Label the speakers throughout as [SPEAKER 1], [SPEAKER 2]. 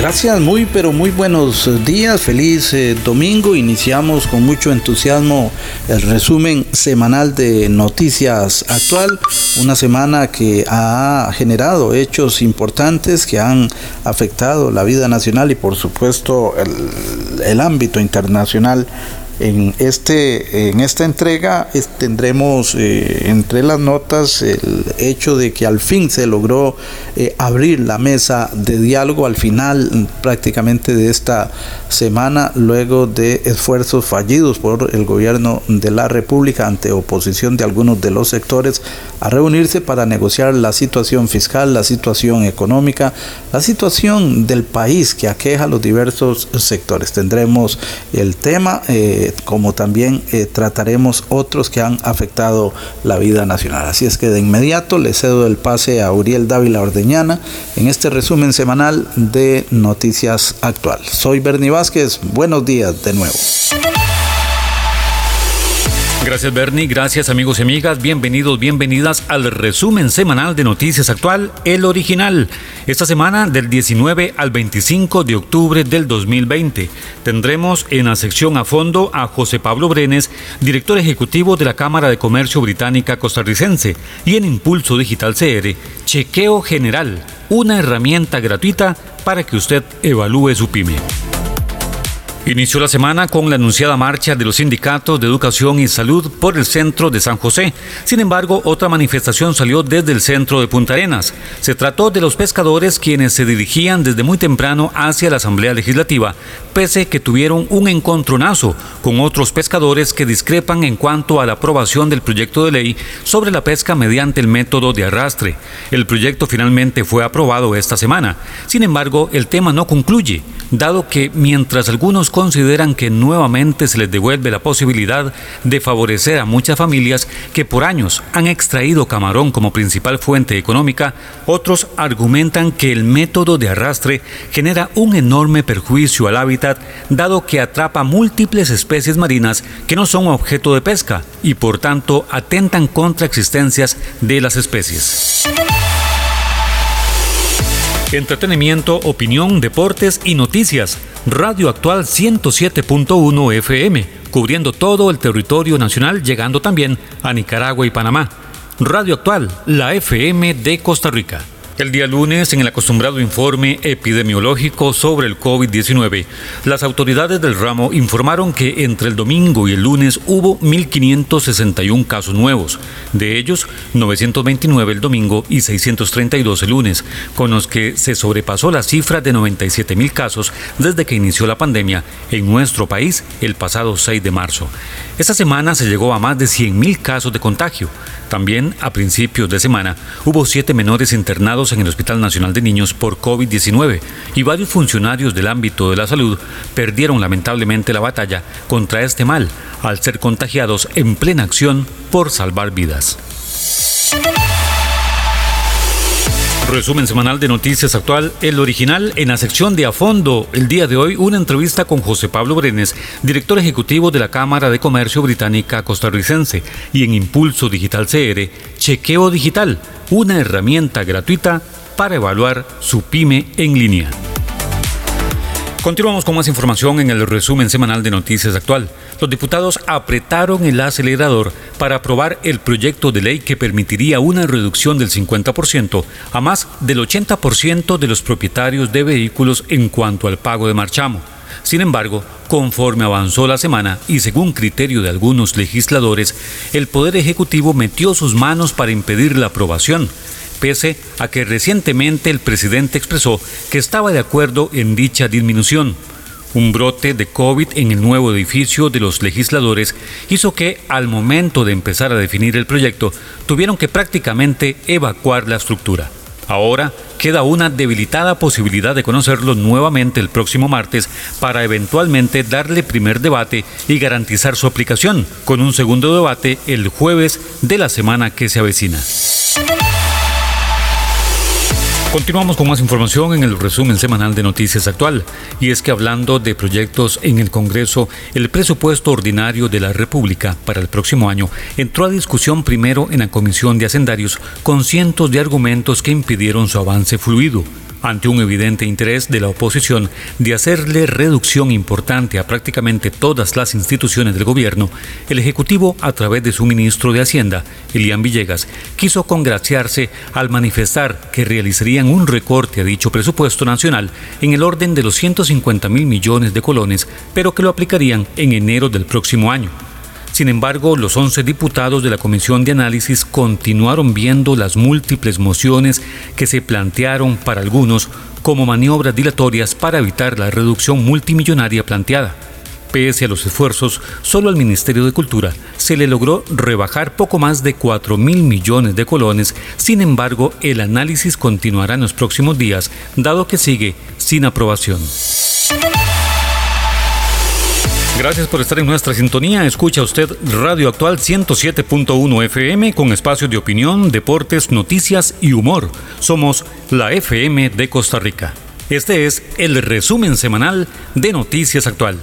[SPEAKER 1] Gracias, muy pero muy buenos días, feliz eh, domingo. Iniciamos con mucho entusiasmo el resumen semanal de Noticias Actual, una semana que ha generado hechos importantes que han afectado la vida nacional y por supuesto el, el ámbito internacional en, este, en esta entrega tendremos eh, entre las notas el hecho de que al fin se logró eh, abrir la mesa de diálogo al final prácticamente de esta semana, luego de esfuerzos fallidos por el gobierno de la República ante oposición de algunos de los sectores a reunirse para negociar la situación fiscal, la situación económica, la situación del país que aqueja a los diversos sectores. Tendremos el tema. Eh, como también eh, trataremos otros que han afectado la vida nacional. Así es que de inmediato le cedo el pase a Uriel Dávila Ordeñana en este resumen semanal de Noticias Actual. Soy Bernie Vázquez, buenos días de nuevo.
[SPEAKER 2] Gracias Bernie, gracias amigos y amigas, bienvenidos, bienvenidas al resumen semanal de Noticias Actual, el original. Esta semana del 19 al 25 de octubre del 2020 tendremos en la sección a fondo a José Pablo Brenes, director ejecutivo de la Cámara de Comercio Británica Costarricense, y en Impulso Digital CR, Chequeo General, una herramienta gratuita para que usted evalúe su pyme. Inició la semana con la anunciada marcha de los sindicatos de educación y salud por el centro de San José. Sin embargo, otra manifestación salió desde el centro de Punta Arenas. Se trató de los pescadores quienes se dirigían desde muy temprano hacia la Asamblea Legislativa, pese que tuvieron un encontronazo con otros pescadores que discrepan en cuanto a la aprobación del proyecto de ley sobre la pesca mediante el método de arrastre. El proyecto finalmente fue aprobado esta semana. Sin embargo, el tema no concluye, dado que mientras algunos consideran que nuevamente se les devuelve la posibilidad de favorecer a muchas familias que por años han extraído camarón como principal fuente económica, otros argumentan que el método de arrastre genera un enorme perjuicio al hábitat dado que atrapa múltiples especies marinas que no son objeto de pesca y por tanto atentan contra existencias de las especies. Entretenimiento, opinión, deportes y noticias. Radio Actual 107.1 FM, cubriendo todo el territorio nacional, llegando también a Nicaragua y Panamá. Radio Actual, la FM de Costa Rica. El día lunes, en el acostumbrado informe epidemiológico sobre el COVID-19, las autoridades del ramo informaron que entre el domingo y el lunes hubo 1.561 casos nuevos, de ellos 929 el domingo y 632 el lunes, con los que se sobrepasó la cifra de 97.000 casos desde que inició la pandemia en nuestro país el pasado 6 de marzo. Esta semana se llegó a más de 100.000 casos de contagio. También a principios de semana hubo siete menores internados en el Hospital Nacional de Niños por COVID-19 y varios funcionarios del ámbito de la salud perdieron lamentablemente la batalla contra este mal al ser contagiados en plena acción por salvar vidas. Resumen semanal de Noticias Actual, el original en la sección de A Fondo. El día de hoy, una entrevista con José Pablo Brenes, director ejecutivo de la Cámara de Comercio Británica Costarricense, y en Impulso Digital CR, Chequeo Digital, una herramienta gratuita para evaluar su pyme en línea. Continuamos con más información en el resumen semanal de Noticias Actual. Los diputados apretaron el acelerador para aprobar el proyecto de ley que permitiría una reducción del 50% a más del 80% de los propietarios de vehículos en cuanto al pago de marchamo. Sin embargo, conforme avanzó la semana y según criterio de algunos legisladores, el Poder Ejecutivo metió sus manos para impedir la aprobación pese a que recientemente el presidente expresó que estaba de acuerdo en dicha disminución. Un brote de COVID en el nuevo edificio de los legisladores hizo que, al momento de empezar a definir el proyecto, tuvieron que prácticamente evacuar la estructura. Ahora queda una debilitada posibilidad de conocerlo nuevamente el próximo martes para eventualmente darle primer debate y garantizar su aplicación, con un segundo debate el jueves de la semana que se avecina. Continuamos con más información en el resumen semanal de Noticias Actual. Y es que hablando de proyectos en el Congreso, el presupuesto ordinario de la República para el próximo año entró a discusión primero en la Comisión de Hacendarios con cientos de argumentos que impidieron su avance fluido ante un evidente interés de la oposición de hacerle reducción importante a prácticamente todas las instituciones del gobierno, el Ejecutivo, a través de su ministro de Hacienda, Elian Villegas, quiso congraciarse al manifestar que realizarían un recorte a dicho presupuesto nacional en el orden de los 150 mil millones de colones, pero que lo aplicarían en enero del próximo año. Sin embargo, los 11 diputados de la Comisión de Análisis continuaron viendo las múltiples mociones que se plantearon para algunos como maniobras dilatorias para evitar la reducción multimillonaria planteada. Pese a los esfuerzos, solo al Ministerio de Cultura se le logró rebajar poco más de 4 mil millones de colones. Sin embargo, el análisis continuará en los próximos días, dado que sigue sin aprobación. Gracias por estar en nuestra sintonía. Escucha usted Radio Actual 107.1 FM con espacios de opinión, deportes, noticias y humor. Somos la FM de Costa Rica. Este es el resumen semanal de Noticias Actual.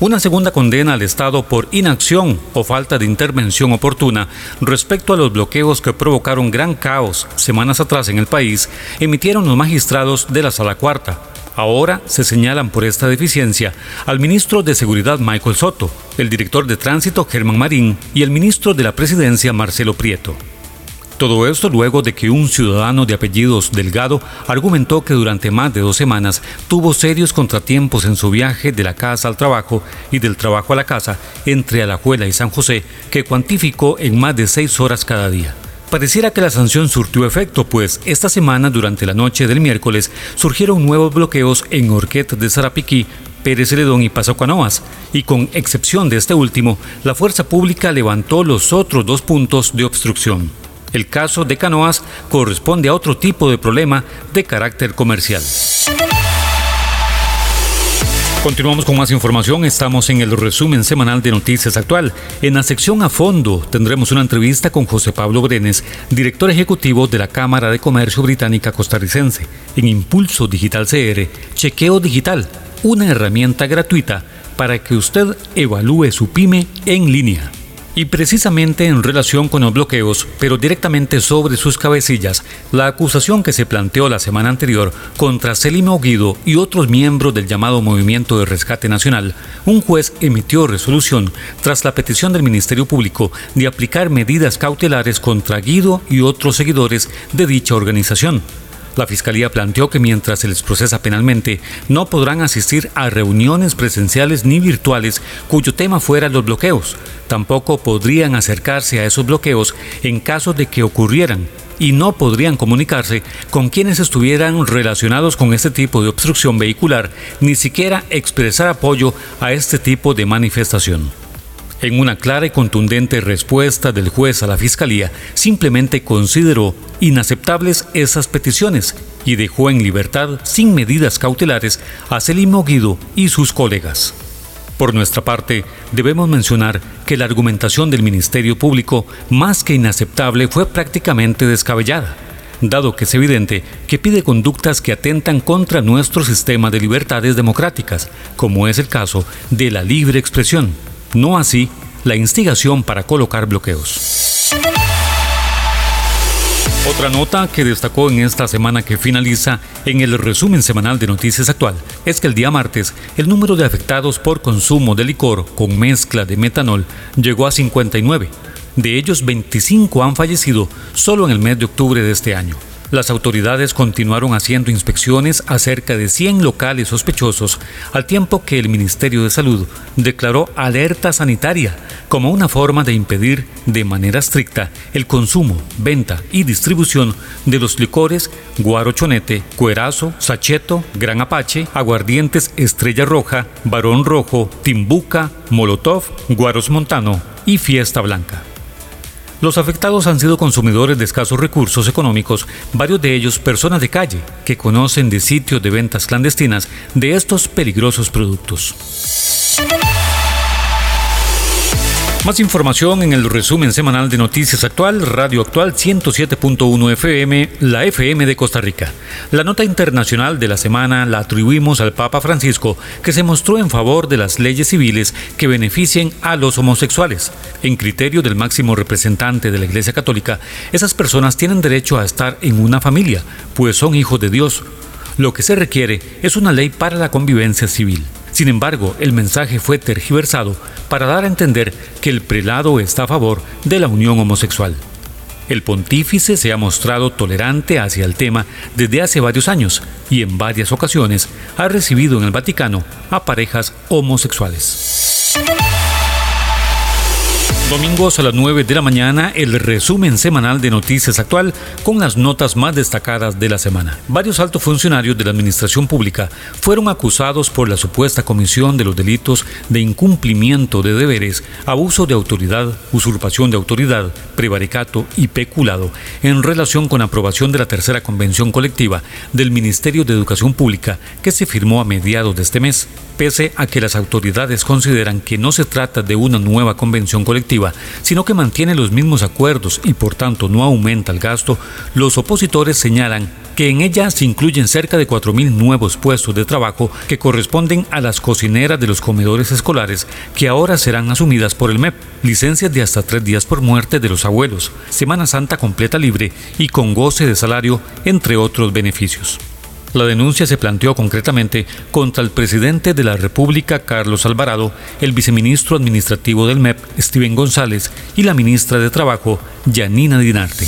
[SPEAKER 2] Una segunda condena al Estado por inacción o falta de intervención oportuna respecto a los bloqueos que provocaron gran caos semanas atrás en el país, emitieron los magistrados de la Sala Cuarta Ahora se señalan por esta deficiencia al ministro de Seguridad Michael Soto, el director de Tránsito Germán Marín y el ministro de la Presidencia Marcelo Prieto. Todo esto luego de que un ciudadano de apellidos Delgado argumentó que durante más de dos semanas tuvo serios contratiempos en su viaje de la casa al trabajo y del trabajo a la casa entre Alajuela y San José, que cuantificó en más de seis horas cada día. Pareciera que la sanción surtió efecto, pues esta semana, durante la noche del miércoles, surgieron nuevos bloqueos en Orquet de Sarapiquí, Pérez Celedón y Paso Canoas, y con excepción de este último, la fuerza pública levantó los otros dos puntos de obstrucción. El caso de Canoas corresponde a otro tipo de problema de carácter comercial. Continuamos con más información. Estamos en el resumen semanal de Noticias Actual. En la sección a fondo tendremos una entrevista con José Pablo Brenes, director ejecutivo de la Cámara de Comercio Británica Costarricense. En Impulso Digital CR, Chequeo Digital, una herramienta gratuita para que usted evalúe su pyme en línea. Y precisamente en relación con los bloqueos, pero directamente sobre sus cabecillas, la acusación que se planteó la semana anterior contra Celimo Guido y otros miembros del llamado Movimiento de Rescate Nacional, un juez emitió resolución tras la petición del Ministerio Público de aplicar medidas cautelares contra Guido y otros seguidores de dicha organización. La Fiscalía planteó que mientras se les procesa penalmente, no podrán asistir a reuniones presenciales ni virtuales cuyo tema fuera los bloqueos. Tampoco podrían acercarse a esos bloqueos en caso de que ocurrieran y no podrían comunicarse con quienes estuvieran relacionados con este tipo de obstrucción vehicular, ni siquiera expresar apoyo a este tipo de manifestación. En una clara y contundente respuesta del juez a la Fiscalía, simplemente consideró inaceptables esas peticiones y dejó en libertad sin medidas cautelares a Selimo Guido y sus colegas. Por nuestra parte, debemos mencionar que la argumentación del Ministerio Público, más que inaceptable, fue prácticamente descabellada, dado que es evidente que pide conductas que atentan contra nuestro sistema de libertades democráticas, como es el caso de la libre expresión no así la instigación para colocar bloqueos. Otra nota que destacó en esta semana que finaliza en el resumen semanal de Noticias Actual es que el día martes el número de afectados por consumo de licor con mezcla de metanol llegó a 59. De ellos 25 han fallecido solo en el mes de octubre de este año. Las autoridades continuaron haciendo inspecciones a cerca de 100 locales sospechosos, al tiempo que el Ministerio de Salud declaró alerta sanitaria como una forma de impedir de manera estricta el consumo, venta y distribución de los licores Guarochonete, Cuerazo, Sacheto, Gran Apache, Aguardientes Estrella Roja, Barón Rojo, Timbuca, Molotov, Guaros Montano y Fiesta Blanca. Los afectados han sido consumidores de escasos recursos económicos, varios de ellos personas de calle que conocen de sitios de ventas clandestinas de estos peligrosos productos. Más información en el resumen semanal de Noticias Actual, Radio Actual 107.1 FM, la FM de Costa Rica. La nota internacional de la semana la atribuimos al Papa Francisco, que se mostró en favor de las leyes civiles que beneficien a los homosexuales. En criterio del máximo representante de la Iglesia Católica, esas personas tienen derecho a estar en una familia, pues son hijos de Dios. Lo que se requiere es una ley para la convivencia civil. Sin embargo, el mensaje fue tergiversado para dar a entender que el prelado está a favor de la unión homosexual. El pontífice se ha mostrado tolerante hacia el tema desde hace varios años y en varias ocasiones ha recibido en el Vaticano a parejas homosexuales. Domingos a las 9 de la mañana, el resumen semanal de Noticias Actual con las notas más destacadas de la semana. Varios altos funcionarios de la Administración Pública fueron acusados por la supuesta comisión de los delitos de incumplimiento de deberes, abuso de autoridad, usurpación de autoridad, prevaricato y peculado en relación con la aprobación de la tercera convención colectiva del Ministerio de Educación Pública que se firmó a mediados de este mes. Pese a que las autoridades consideran que no se trata de una nueva convención colectiva, sino que mantiene los mismos acuerdos y por tanto no aumenta el gasto, los opositores señalan que en ella se incluyen cerca de 4.000 nuevos puestos de trabajo que corresponden a las cocineras de los comedores escolares que ahora serán asumidas por el MEP, licencias de hasta tres días por muerte de los abuelos, Semana Santa completa libre y con goce de salario, entre otros beneficios. La denuncia se planteó concretamente contra el presidente de la República, Carlos Alvarado, el viceministro administrativo del MEP, Steven González, y la ministra de Trabajo, Janina Dinarte.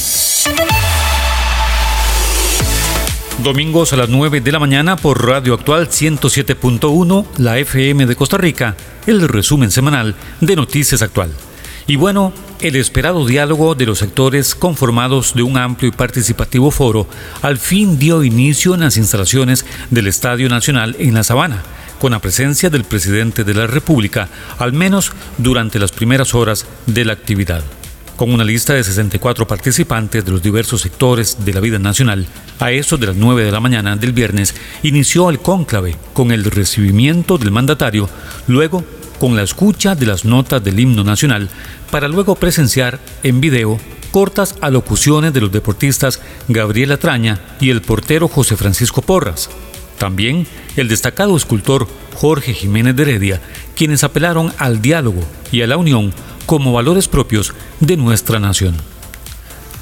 [SPEAKER 2] Domingos a las 9 de la mañana por Radio Actual 107.1, la FM de Costa Rica, el resumen semanal de Noticias Actual. Y bueno, el esperado diálogo de los sectores conformados de un amplio y participativo foro al fin dio inicio en las instalaciones del Estadio Nacional en La Sabana, con la presencia del presidente de la República, al menos durante las primeras horas de la actividad. Con una lista de 64 participantes de los diversos sectores de la vida nacional, a eso de las 9 de la mañana del viernes inició el cónclave con el recibimiento del mandatario, luego con la escucha de las notas del himno nacional para luego presenciar en video cortas alocuciones de los deportistas Gabriel Atraña y el portero José Francisco Porras. También el destacado escultor Jorge Jiménez de Heredia, quienes apelaron al diálogo y a la unión como valores propios de nuestra nación.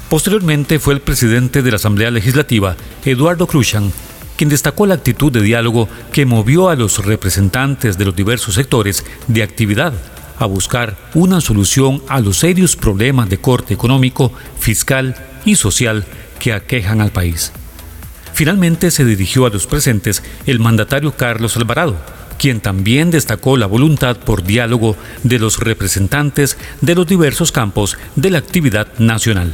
[SPEAKER 2] Posteriormente fue el presidente de la Asamblea Legislativa, Eduardo Cruzan, quien destacó la actitud de diálogo que movió a los representantes de los diversos sectores de actividad a buscar una solución a los serios problemas de corte económico, fiscal y social que aquejan al país. Finalmente se dirigió a los presentes el mandatario Carlos Alvarado, quien también destacó la voluntad por diálogo de los representantes de los diversos campos de la actividad nacional.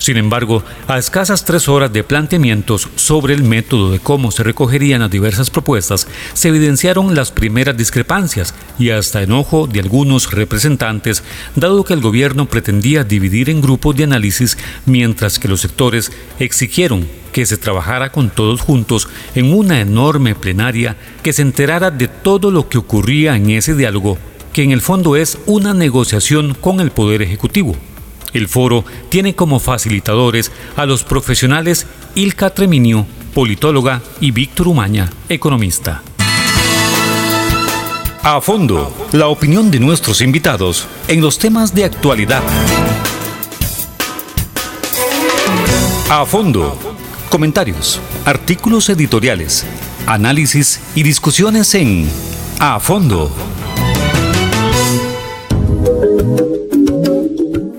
[SPEAKER 2] Sin embargo, a escasas tres horas de planteamientos sobre el método de cómo se recogerían las diversas propuestas, se evidenciaron las primeras discrepancias y hasta enojo de algunos representantes, dado que el gobierno pretendía dividir en grupos de análisis, mientras que los sectores exigieron que se trabajara con todos juntos en una enorme plenaria que se enterara de todo lo que ocurría en ese diálogo, que en el fondo es una negociación con el Poder Ejecutivo. El foro tiene como facilitadores a los profesionales Ilka Treminio, politóloga, y Víctor Umaña, economista. A fondo, la opinión de nuestros invitados en los temas de actualidad. A fondo, comentarios, artículos editoriales, análisis y discusiones en A fondo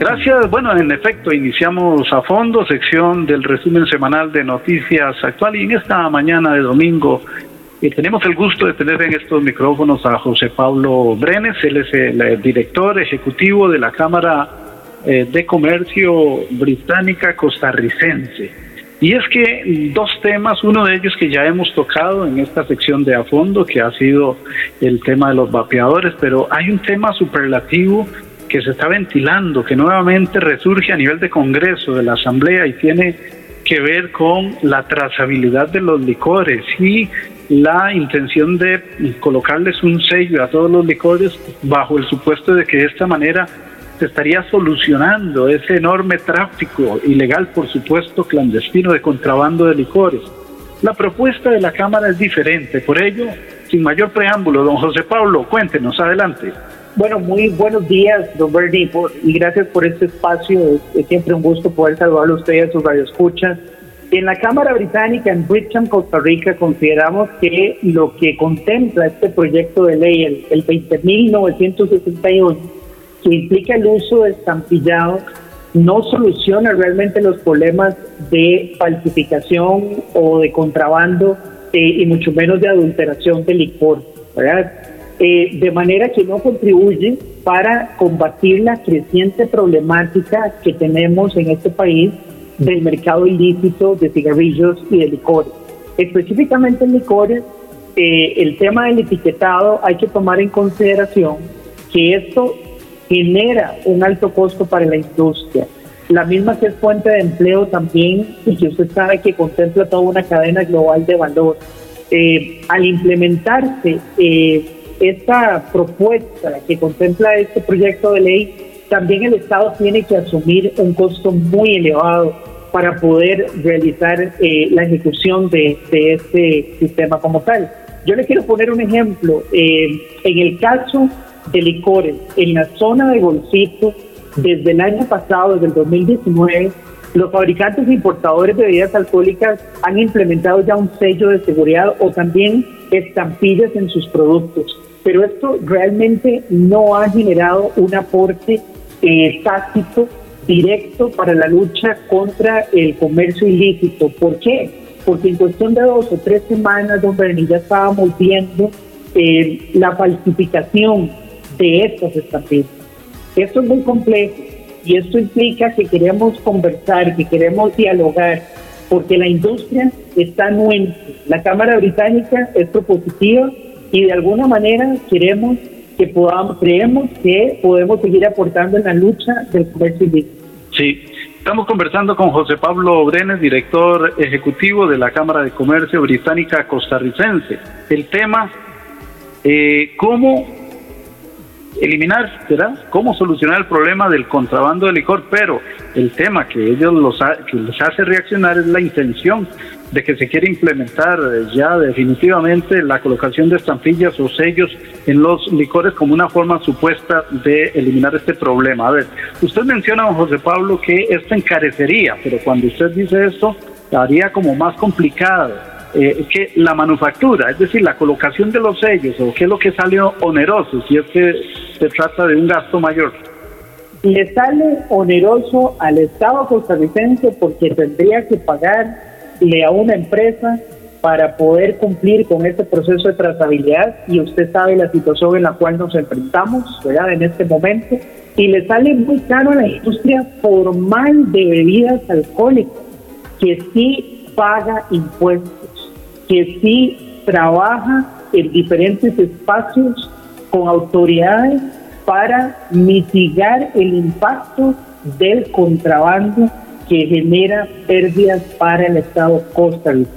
[SPEAKER 3] Gracias. Bueno, en efecto, iniciamos a fondo sección del resumen semanal de noticias actual y en esta mañana de domingo eh, tenemos el gusto de tener en estos micrófonos a José Pablo Brenes, él es el, director ejecutivo de la Cámara eh, de Comercio Británica Costarricense. Y es que dos temas, uno de ellos que ya hemos tocado en esta sección de a fondo, que ha sido el tema de los vapeadores, pero hay un tema superlativo que se está ventilando, que nuevamente resurge a nivel de Congreso, de la Asamblea y tiene que ver con la trazabilidad de los licores y la intención de colocarles un sello a todos los licores bajo el supuesto de que de esta manera se estaría solucionando ese enorme tráfico ilegal, por supuesto, clandestino de contrabando de licores. La propuesta de la Cámara es diferente, por ello, sin mayor preámbulo, don José Pablo, cuéntenos, adelante.
[SPEAKER 4] Bueno, muy buenos días, don Bernie, y gracias por este espacio. Es, siempre un gusto poder saludarlo a usted y a sus radioescuchas. En la Cámara Británica, en Bridgetown, Costa Rica, consideramos que lo que contempla este proyecto de ley, el, el 20.961, que implica el uso de estampillado, no soluciona realmente los problemas de falsificación o de contrabando eh, y mucho menos de adulteración de licor, ¿verdad? Eh, de manera que no contribuye para combatir la creciente problemática que tenemos en este país del mercado ilícito de cigarrillos y de licores. Específicamente en licores, eh, el tema del etiquetado hay que tomar en consideración que esto genera un alto costo para la industria. La misma que es fuente de empleo también y que usted sabe que contempla toda una cadena global de valor. Eh, al implementarse eh, esta propuesta que contempla este proyecto de ley, también el Estado tiene que asumir un costo muy elevado para poder realizar eh, la ejecución de, este sistema como tal. Yo le quiero poner un ejemplo. en el caso de licores en la zona de Golcito desde el año pasado, desde el 2019, los fabricantes e importadores de bebidas alcohólicas han implementado ya un sello de seguridad o también estampillas en sus productos. Pero esto realmente no ha generado un aporte eh, tácito directo para la lucha contra el comercio ilícito. ¿Por qué? Porque en cuestión de dos o tres semanas, don Berni, ya estábamos viendo eh, la falsificación de estas estampillas. Esto es muy complejo y esto implica que queremos conversar, que queremos dialogar, porque la industria está anuente. La Cámara Británica es propositiva y de alguna manera queremos que podamos, creemos que podemos seguir aportando en la lucha del comercio ilícito.
[SPEAKER 3] Sí, estamos conversando con José Pablo Brenes, director ejecutivo de la Cámara de Comercio Británica Costarricense. El tema, eh, ¿cómo eliminar, ¿verdad? ¿Cómo solucionar el problema del contrabando de licor? Pero el tema que ellos los que les hace reaccionar es la intención de que se quiere implementar ya definitivamente la colocación de estampillas o sellos en los licores como una forma supuesta de eliminar este problema. A ver, usted menciona, don José Pablo, que esto encarecería, pero cuando usted dice esto, haría como más complicado eh, que la manufactura, es decir, la colocación de los sellos, o qué es lo que salió oneroso, si es que se trata de un gasto mayor.
[SPEAKER 4] Le sale oneroso al Estado costarricense porque tendría que pagarle a una empresa para poder cumplir con este proceso de trazabilidad y usted sabe la situación en la cual nos enfrentamos ¿verdad? en este momento y le sale muy caro a la industria formal de bebidas alcohólicas que sí paga impuestos, que sí trabaja en diferentes espacios con autoridades para mitigar el impacto del contrabando que genera pérdidas para el Estado Costa Rica.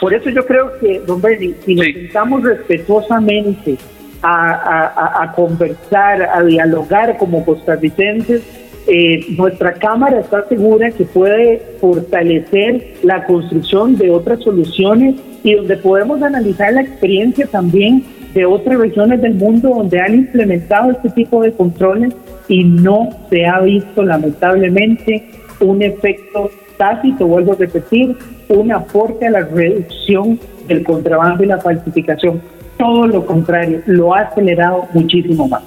[SPEAKER 4] Por eso yo creo que, don Bernie, si nos sentamos respetuosamente a, conversar, a dialogar como costarricenses, eh, nuestra Cámara está segura que puede fortalecer la construcción de otras soluciones y donde podemos analizar la experiencia también de otras regiones del mundo donde han implementado este tipo de controles y no se ha visto lamentablemente un efecto tácito, vuelvo a repetir, un aporte a la reducción del contrabando y la falsificación. Todo lo contrario, lo ha acelerado muchísimo más.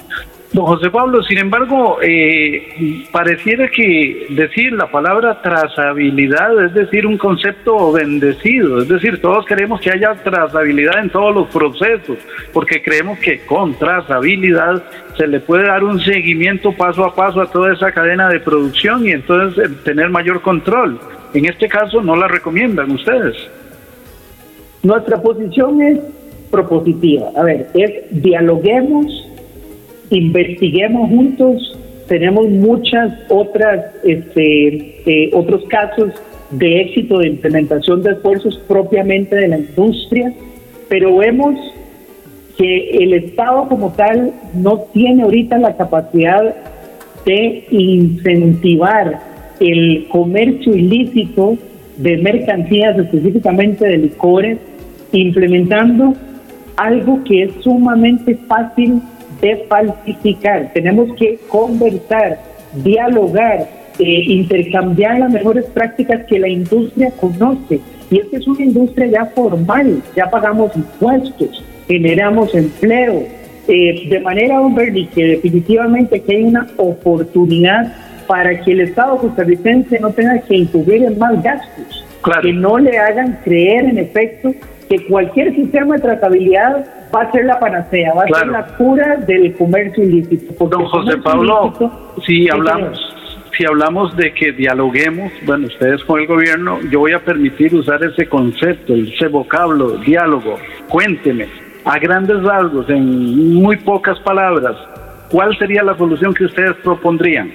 [SPEAKER 3] Don José Pablo, sin embargo, eh, pareciera que decir la palabra trazabilidad es decir un concepto bendecido, es decir, todos queremos que haya trazabilidad en todos los procesos, porque creemos que con trazabilidad se le puede dar un seguimiento paso a paso a toda esa cadena de producción y entonces eh, tener mayor control. En este caso no la recomiendan ustedes.
[SPEAKER 4] Nuestra posición es propositiva. A ver, es dialoguemos investiguemos juntos. Tenemos muchas otras, este, eh, otros casos de éxito de implementación de esfuerzos propiamente de la industria, pero vemos que el Estado como tal no tiene ahorita la capacidad de incentivar el comercio ilícito de mercancías, específicamente de licores, implementando algo que es sumamente fácil de falsificar. Tenemos que conversar, dialogar, eh, intercambiar las mejores prácticas que la industria conoce. Y esta es una industria ya formal, ya pagamos impuestos, generamos empleo. Eh, de manera, don Bernie, que definitivamente que hay una oportunidad para que el Estado costarricense no tenga que incurrir en más gastos, que no le hagan creer en efecto que cualquier sistema de tratabilidad va a ser la panacea, va a ser la cura del comercio ilícito.
[SPEAKER 3] Don José Pablo, si hablamos, si hablamos de que dialoguemos, bueno, ustedes con el gobierno, yo voy a permitir usar ese concepto, ese vocablo, diálogo. Cuénteme, a grandes rasgos, en muy pocas palabras, ¿cuál sería la solución que ustedes propondrían?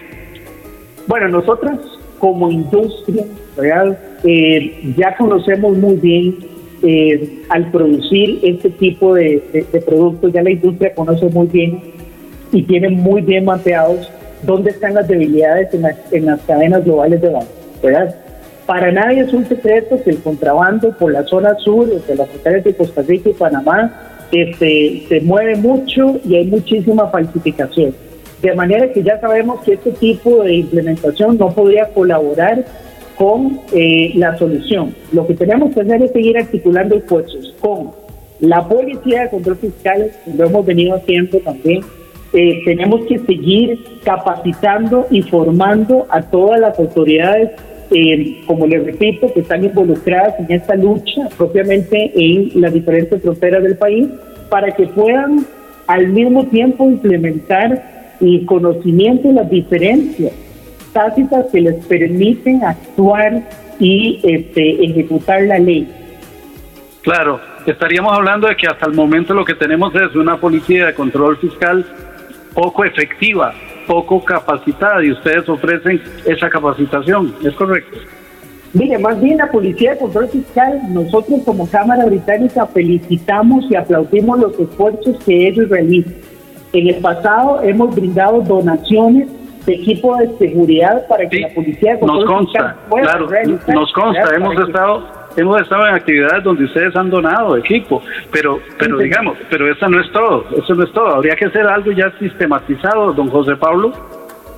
[SPEAKER 4] Bueno, nosotros como industria real eh, ya conocemos muy bien eh, al producir este tipo de, productos, ya la industria conoce muy bien y tiene muy bien mapeados dónde están las debilidades en, las cadenas globales de valor. ¿verdad? Para nadie es un secreto que el contrabando por la zona sur, de las fronteras de Costa Rica y Panamá, este, se mueve mucho y hay muchísima falsificación. De manera que ya sabemos que este tipo de implementación no podría colaborar con eh, la solución. Lo que tenemos que hacer es seguir articulando esfuerzos con la Policía de Control Fiscal, lo hemos venido haciendo también. Eh, tenemos que seguir capacitando y formando a todas las autoridades, eh, como les repito, que están involucradas en esta lucha propiamente en las diferentes fronteras del país, para que puedan al mismo tiempo implementar el conocimiento de las diferencias tácitas que les permiten actuar y este, ejecutar la ley.
[SPEAKER 3] Claro, estaríamos hablando de que hasta el momento lo que tenemos es una policía de control fiscal poco efectiva, poco capacitada y ustedes ofrecen esa capacitación, ¿es correcto?
[SPEAKER 4] Mire, más bien la Policía de Control Fiscal, nosotros como Cámara Británica felicitamos y aplaudimos los esfuerzos que ellos realizan. En el pasado hemos brindado donaciones equipo de seguridad para que la policía
[SPEAKER 3] nos consta, claro, nos consta, hemos estado hemos estado en actividades donde ustedes han donado equipo, pero pero digamos, pero eso no es todo, eso no es todo, habría que hacer algo ya sistematizado, don José Pablo.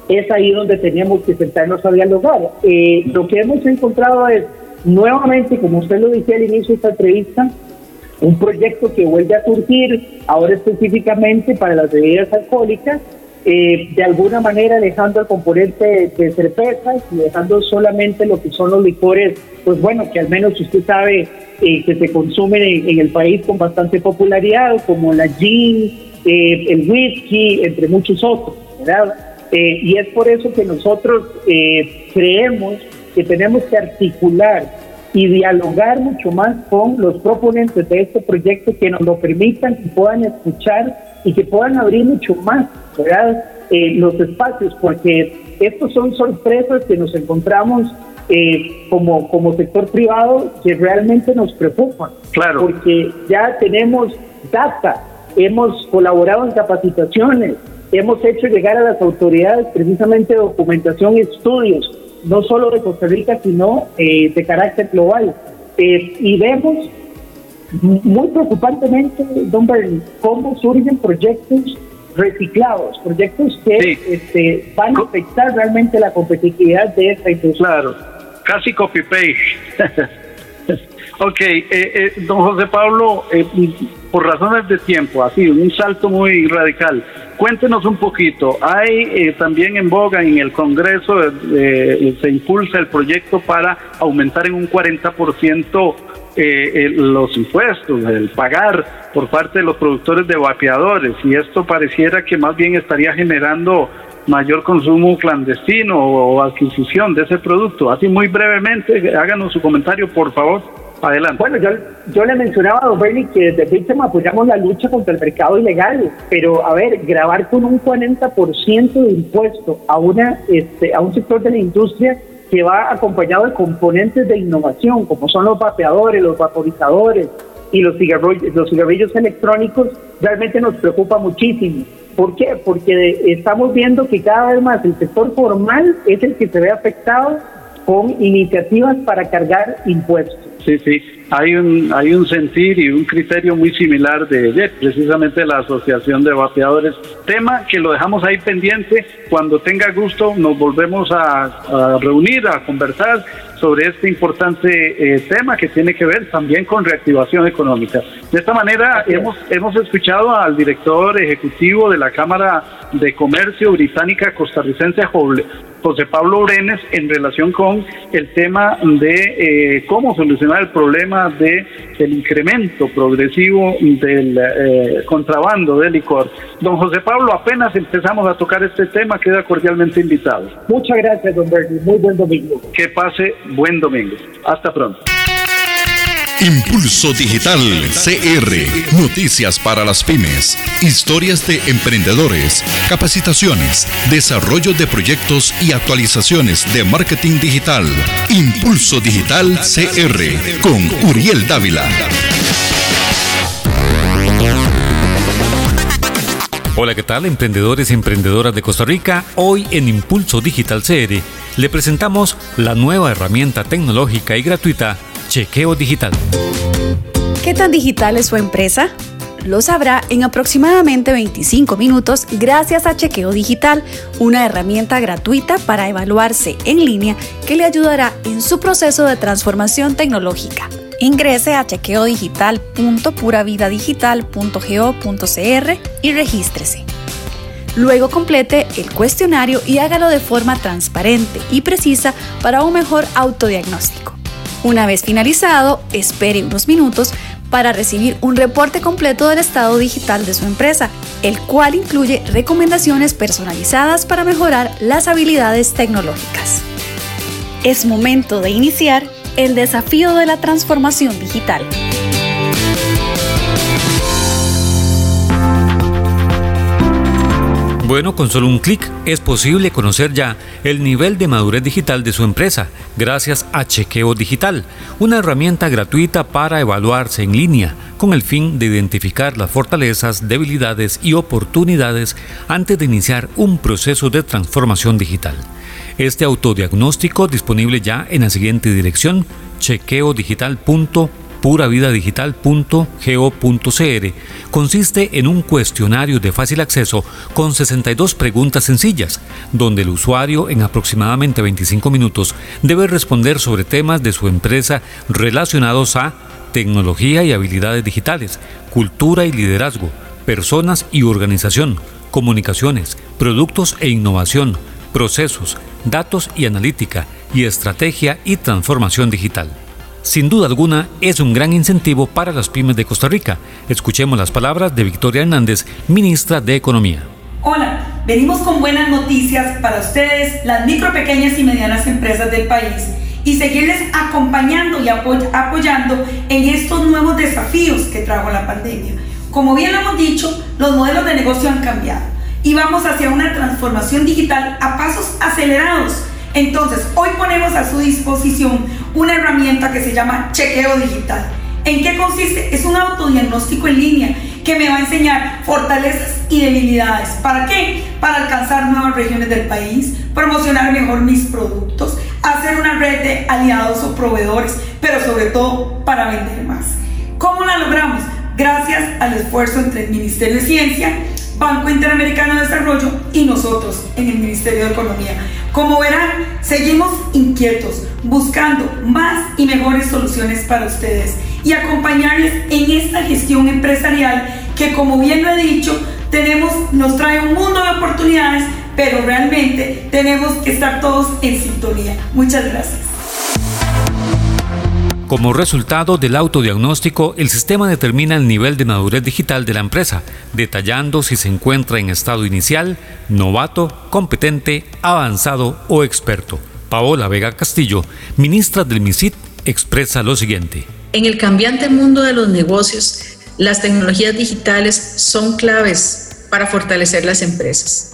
[SPEAKER 4] Es ahí donde teníamos que sentarnos a dialogar. Eh, lo que hemos encontrado es, nuevamente, como usted lo decía al inicio de esta entrevista, un proyecto que vuelve a surgir ahora específicamente para las bebidas alcohólicas eh, de alguna manera dejando el componente de cervezas y dejando solamente lo que son los licores, pues bueno, que al menos usted sabe eh, que se consumen en, el país con bastante popularidad, como la gin, eh, el whisky, entre muchos otros, ¿verdad? y es por eso que nosotros creemos que tenemos que articular y dialogar mucho más con los proponentes de este proyecto que nos lo permitan, que puedan escuchar y que puedan abrir mucho más ¿verdad? Eh, los espacios, porque estos son sorpresas que nos encontramos eh, como, como sector privado que realmente nos preocupan.
[SPEAKER 3] Claro.
[SPEAKER 4] Porque ya tenemos data, hemos colaborado en capacitaciones, hemos hecho llegar a las autoridades precisamente documentación y estudios, no solo de Costa Rica, sino eh, de carácter global. y vemos muy preocupantemente, don Bernie, cómo surgen proyectos reciclados, proyectos que este, van a afectar realmente la competitividad de esta industria.
[SPEAKER 3] Claro, casi copy-paste. ok, eh, eh, don José Pablo, eh, por razones de tiempo, así, un salto muy radical. Cuéntenos un poquito, hay también en boga en el Congreso, se impulsa el proyecto para aumentar en un 40% eh, los impuestos, el pagar por parte de los productores de vapeadores y esto pareciera que más bien estaría generando mayor consumo clandestino o, adquisición de ese producto. Así muy brevemente, háganos su comentario, por favor. Adelante.
[SPEAKER 4] Bueno, yo, yo le mencionaba a Don Bernie que desde Bitsam apoyamos la lucha contra el mercado ilegal, pero a ver, grabar con un 40% de impuesto a, una, este, a un sector de la industria que va acompañado de componentes de innovación, como son los vapeadores, los vaporizadores y los cigarrillos, los cigarrillos electrónicos, realmente nos preocupa muchísimo. ¿Por qué? Porque estamos viendo que cada vez más el sector formal es el que se ve afectado con iniciativas para cargar impuestos.
[SPEAKER 3] Sí, sí, hay un, hay un sentir y un criterio muy similar de, precisamente la Asociación de Vapeadores. Tema que lo dejamos ahí pendiente. Cuando tenga gusto nos volvemos a, reunir, a conversar sobre este importante eh, tema que tiene que ver también con reactivación económica. De esta manera hemos, hemos escuchado al director ejecutivo de la Cámara de Comercio Británica Costarricense, José Pablo Brenes en relación con el tema de eh, cómo solucionar el problema de el incremento progresivo del eh, contrabando de licor. Don José Pablo, apenas empezamos a tocar este tema, queda cordialmente invitado.
[SPEAKER 4] Muchas gracias, don Bernie. Muy buen domingo.
[SPEAKER 3] Que pase buen domingo. Hasta pronto.
[SPEAKER 5] Impulso Digital CR. Noticias para las pymes. Historias de emprendedores. Capacitaciones. Desarrollo de proyectos y actualizaciones de marketing digital. Impulso Digital CR. Con Uriel Dávila.
[SPEAKER 2] Hola, ¿qué tal emprendedores y emprendedoras de Costa Rica? Hoy en Impulso Digital CR le presentamos la nueva herramienta tecnológica y gratuita Chequeo Digital.
[SPEAKER 6] ¿Qué tan digital es su empresa? Lo sabrá en aproximadamente 25 minutos gracias a Chequeo Digital, una herramienta gratuita para evaluarse en línea que le ayudará en su proceso de transformación tecnológica. Ingrese a chequeodigital.puravidadigital.go.cr y regístrese. Luego complete el cuestionario y hágalo de forma transparente y precisa para un mejor autodiagnóstico. Una vez finalizado, espere unos minutos para recibir un reporte completo del estado digital de su empresa, el cual incluye recomendaciones personalizadas para mejorar las habilidades tecnológicas. Es momento de iniciar el desafío de la transformación digital.
[SPEAKER 2] Bueno, con solo un clic es posible conocer ya el nivel de madurez digital de su empresa gracias a Chequeo Digital, una herramienta gratuita para evaluarse en línea con el fin de identificar las fortalezas, debilidades y oportunidades antes de iniciar un proceso de transformación digital. Este autodiagnóstico disponible ya en la siguiente dirección chequeodigital.com puravidadigital.go.cr consiste en un cuestionario de fácil acceso con 62 preguntas sencillas, donde el usuario en aproximadamente 25 minutos debe responder sobre temas de su empresa relacionados a tecnología y habilidades digitales, cultura y liderazgo, personas y organización, comunicaciones, productos e innovación, procesos, datos y analítica, y estrategia y transformación digital sin duda alguna es un gran incentivo para las pymes de Costa Rica. Escuchemos las palabras de Victoria Hernández, ministra de Economía.
[SPEAKER 7] Hola, venimos con buenas noticias para ustedes, las micro, pequeñas y medianas empresas del país y seguirles acompañando y apoyando en estos nuevos desafíos que trajo la pandemia. Como bien lo hemos dicho, los modelos de negocio han cambiado y vamos hacia una transformación digital a pasos acelerados entonces, hoy ponemos a su disposición una herramienta que se llama chequeo digital. ¿En qué consiste? Es un autodiagnóstico en línea que me va a enseñar fortalezas y debilidades. ¿Para qué? Para alcanzar nuevas regiones del país, promocionar mejor mis productos, hacer una red de aliados o proveedores, pero sobre todo para vender más. ¿Cómo la logramos? Gracias al esfuerzo entre el Ministerio de Ciencia, Banco Interamericano de Desarrollo y nosotros en el Ministerio de Economía. Como verán, seguimos inquietos, buscando más y mejores soluciones para ustedes y acompañarles en esta gestión empresarial que, como bien lo he dicho, tenemos, nos trae un mundo de oportunidades, pero realmente tenemos que estar todos en sintonía. Muchas gracias.
[SPEAKER 2] Como resultado del autodiagnóstico, el sistema determina el nivel de madurez digital de la empresa, detallando si se encuentra en estado inicial, novato, competente, avanzado o experto. Paola Vega Castillo, ministra del MISIT, expresa lo siguiente.
[SPEAKER 8] En el cambiante mundo de los negocios, las tecnologías digitales son claves para fortalecer las empresas.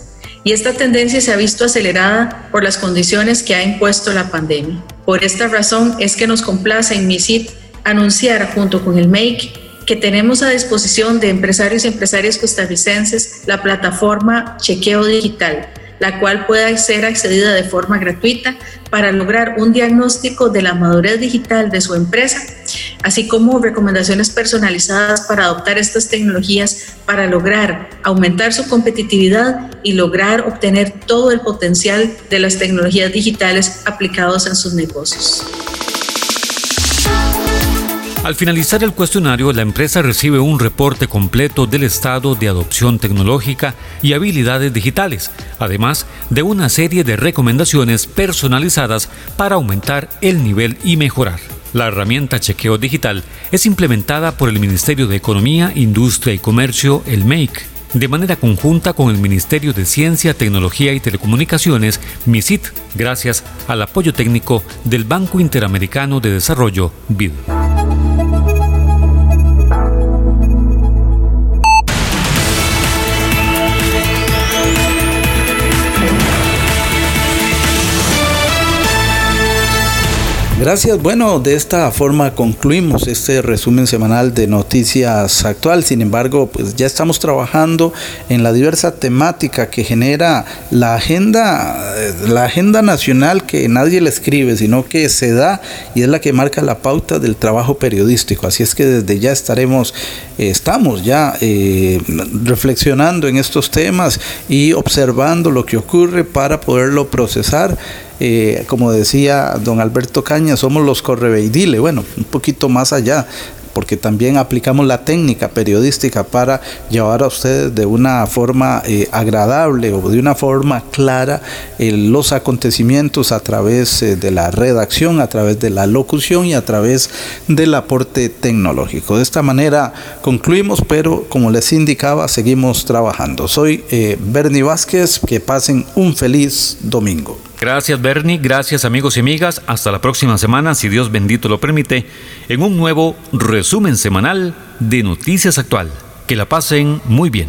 [SPEAKER 8] Y esta tendencia se ha visto acelerada por las condiciones que ha impuesto la pandemia. Por esta razón es que nos complace en MISIT anunciar junto con el MAKE que tenemos a disposición de empresarios y empresarias costarricenses la plataforma Chequeo Digital, la cual pueda ser accedida de forma gratuita para lograr un diagnóstico de la madurez digital de su empresa, así como recomendaciones personalizadas para adoptar estas tecnologías para lograr aumentar su competitividad y lograr obtener todo el potencial de las tecnologías digitales aplicados en sus negocios.
[SPEAKER 2] Al finalizar el cuestionario, la empresa recibe un reporte completo del estado de adopción tecnológica y habilidades digitales, además de una serie de recomendaciones personalizadas para aumentar el nivel y mejorar. La herramienta Chequeo Digital es implementada por el Ministerio de Economía, Industria y Comercio, el MEIC, de manera conjunta con el Ministerio de Ciencia, Tecnología y Telecomunicaciones, MISIT, gracias al apoyo técnico del Banco Interamericano de Desarrollo, BID.
[SPEAKER 1] Gracias. Bueno, de esta forma concluimos este resumen semanal de noticias actual. Sin embargo, pues ya estamos trabajando en la diversa temática que genera la agenda, eh, la agenda nacional que nadie le escribe, sino que se da y es la que marca la pauta del trabajo periodístico. Así es que desde ya estaremos, eh, estamos ya eh, reflexionando en estos temas y observando lo que ocurre para poderlo procesar eh, como decía don Alberto Caña, somos los correveidiles, bueno, un poquito más allá, porque también aplicamos la técnica periodística para llevar a ustedes de una forma eh, agradable o de una forma clara eh, los acontecimientos a través de la redacción, a través de la locución y a través del aporte tecnológico. De esta manera concluimos, pero como les indicaba, seguimos trabajando. Soy Bernie Vázquez, que pasen un feliz domingo.
[SPEAKER 2] Gracias Bernie, gracias amigos y amigas. Hasta la próxima semana, si Dios bendito lo permite, en un nuevo resumen semanal de Noticias Actual. Que la pasen muy bien.